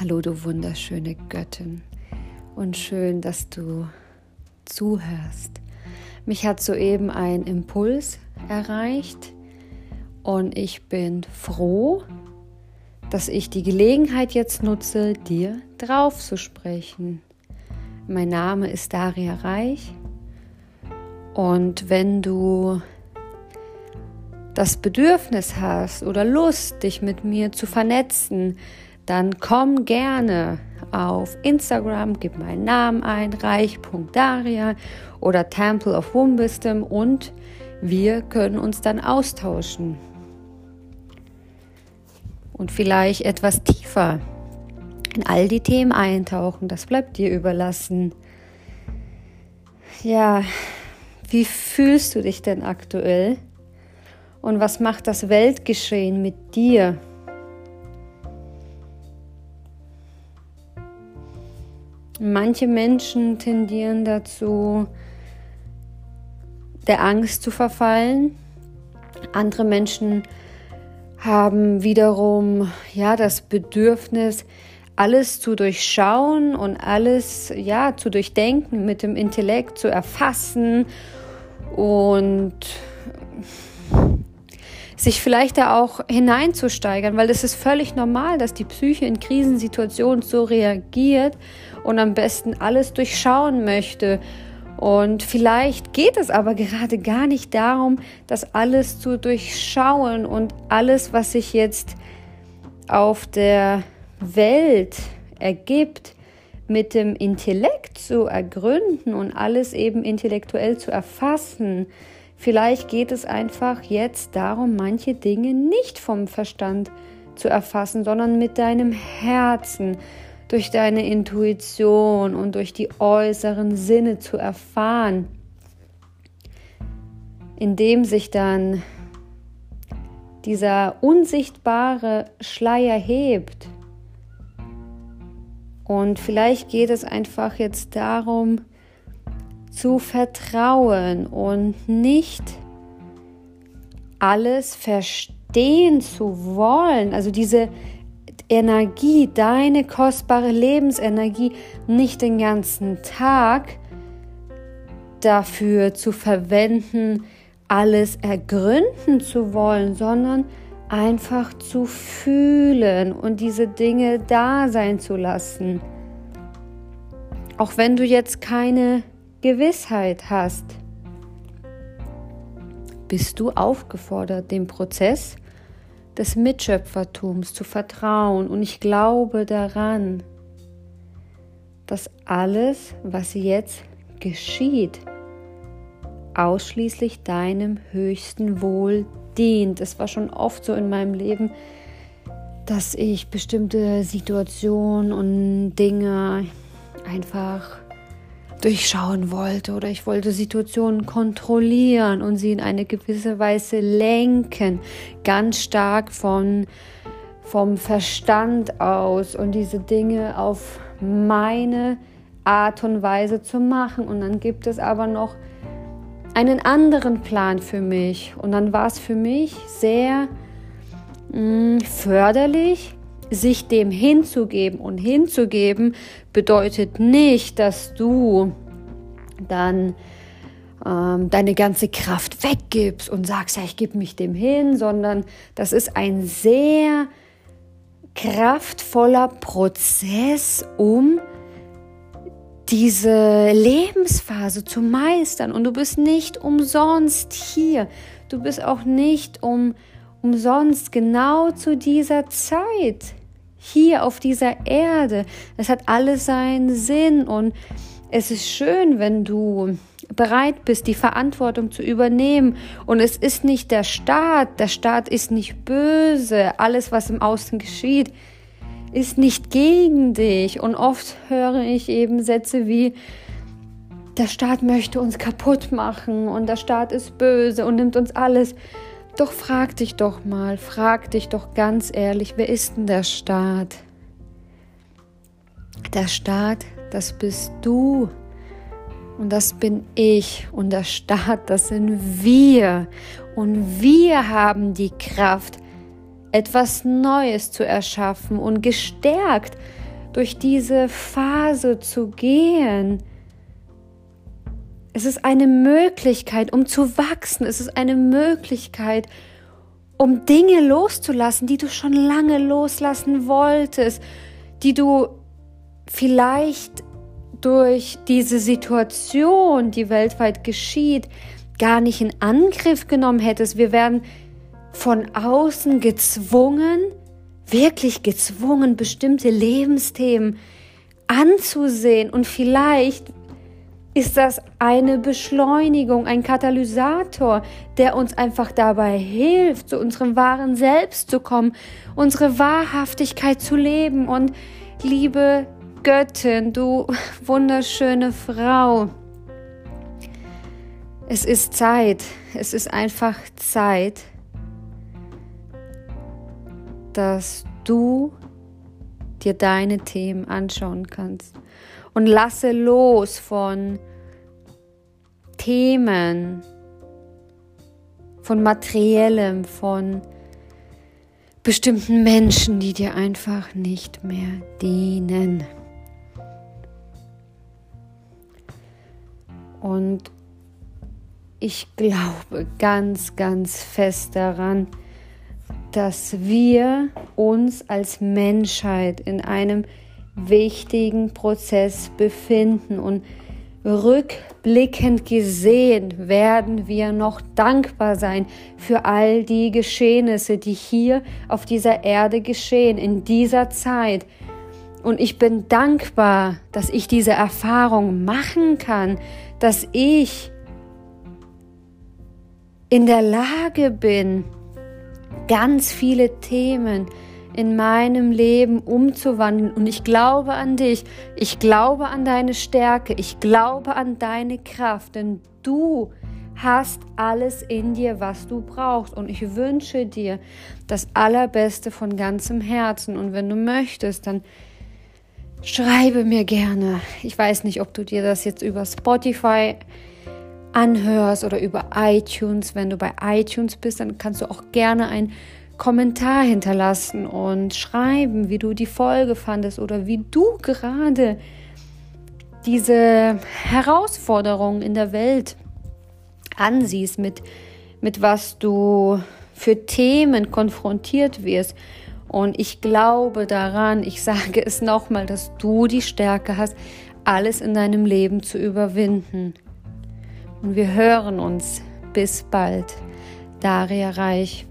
Hallo, du wunderschöne Göttin. Und schön, dass du zuhörst. Mich hat soeben ein Impuls erreicht und ich bin froh, dass ich die Gelegenheit jetzt nutze, dir drauf zu sprechen. Mein Name ist Daria Reich und wenn du das Bedürfnis hast oder Lust, dich mit mir zu vernetzen, dann komm gerne auf Instagram, gib meinen Namen ein, reich.daria oder Temple of Womb Wisdom und wir können uns dann austauschen und vielleicht etwas tiefer in all die Themen eintauchen. Das bleibt dir überlassen. Ja, wie fühlst du dich denn aktuell? Und was macht das Weltgeschehen mit dir? Manche Menschen tendieren dazu, der Angst zu verfallen. Andere Menschen haben wiederum ja das Bedürfnis, alles zu durchschauen und alles ja zu durchdenken, mit dem Intellekt zu erfassen und sich vielleicht da auch hineinzusteigern, weil es ist völlig normal, dass die Psyche in Krisensituationen so reagiert und am besten alles durchschauen möchte. Und vielleicht geht es aber gerade gar nicht darum, das alles zu durchschauen und alles, was sich jetzt auf der Welt ergibt, mit dem Intellekt zu ergründen und alles eben intellektuell zu erfassen. Vielleicht geht es einfach jetzt darum, manche Dinge nicht vom Verstand zu erfassen, sondern mit deinem Herzen durch deine Intuition und durch die äußeren Sinne zu erfahren, indem sich dann dieser unsichtbare Schleier hebt. Und vielleicht geht es einfach jetzt darum, zu vertrauen und nicht alles verstehen zu wollen. Also diese Energie, deine kostbare Lebensenergie nicht den ganzen Tag dafür zu verwenden, alles ergründen zu wollen, sondern einfach zu fühlen und diese Dinge da sein zu lassen. Auch wenn du jetzt keine Gewissheit hast, bist du aufgefordert, den Prozess des Mitschöpfertums zu vertrauen. Und ich glaube daran, dass alles, was jetzt geschieht, ausschließlich deinem höchsten Wohl dient. Es war schon oft so in meinem Leben, dass ich bestimmte Situationen und Dinge einfach durchschauen wollte oder ich wollte Situationen kontrollieren und sie in eine gewisse Weise lenken, ganz stark von, vom Verstand aus und diese Dinge auf meine Art und Weise zu machen. Und dann gibt es aber noch einen anderen Plan für mich. Und dann war es für mich sehr mh, mm, förderlich, sich dem hinzugeben. Und hinzugeben bedeutet nicht, dass du dann ähm, deine ganze Kraft weggibst und sagst, ja, ich gebe mich dem hin, sondern das ist ein sehr kraftvoller Prozess, um diese Lebensphase zu meistern. Und du bist nicht umsonst hier. Du bist auch nicht um, umsonst genau zu dieser Zeit hier auf dieser Erde. Es hat alles seinen Sinn und es ist schön, wenn du bereit bist, die Verantwortung zu übernehmen. Und es ist nicht der Staat, der Staat ist nicht böse, alles, was im Außen geschieht, ist nicht gegen dich. Und oft höre ich eben Sätze wie, der Staat möchte uns kaputt machen und der Staat ist böse und nimmt uns alles. Doch frag dich doch mal, frag dich doch ganz ehrlich, wer ist denn der Staat? Der Staat, das bist du. Und das bin ich. Und der Staat, das sind wir. Und wir haben die Kraft, etwas Neues zu erschaffen und gestärkt durch diese Phase zu gehen. Es ist eine Möglichkeit, um zu wachsen. Es ist eine Möglichkeit, um Dinge loszulassen, die du schon lange loslassen wolltest, die du vielleicht durch diese Situation, die weltweit geschieht, gar nicht in Angriff genommen hättest. Wir werden von außen gezwungen, wirklich gezwungen, bestimmte Lebensthemen anzusehen. Und vielleicht ist das eine Beschleunigung, ein Katalysator, der uns einfach dabei hilft, zu unserem wahren Selbst zu kommen, unsere Wahrhaftigkeit zu leben. Und liebe Göttin, du wunderschöne Frau, es ist Zeit, es ist einfach Zeit, dass du dir deine Themen anschauen kannst und lasse los von Themen, von materiellem, von bestimmten Menschen, die dir einfach nicht mehr dienen. Und ich glaube ganz, ganz fest daran, dass wir uns als Menschheit in einem wichtigen Prozess befinden und rückblickend gesehen werden wir noch dankbar sein für all die Geschehnisse, die hier auf dieser Erde geschehen, in dieser Zeit. Und ich bin dankbar, dass ich diese Erfahrung machen kann, dass ich in der Lage bin, ganz viele Themen in meinem Leben umzuwandeln. Und ich glaube an dich, ich glaube an deine Stärke, ich glaube an deine Kraft, denn du hast alles in dir, was du brauchst. Und ich wünsche dir das Allerbeste von ganzem Herzen. Und wenn du möchtest, dann schreibe mir gerne. Ich weiß nicht, ob du dir das jetzt über Spotify anhörst oder über iTunes. Wenn du bei iTunes bist, dann kannst du auch gerne ein Kommentar hinterlassen und schreiben, wie du die Folge fandest oder wie du gerade diese Herausforderungen in der Welt ansiehst, mit, mit was du für Themen konfrontiert wirst. Und ich glaube daran, ich sage es nochmal, dass du die Stärke hast, alles in deinem Leben zu überwinden. Und wir hören uns. Bis bald. Daria Reich.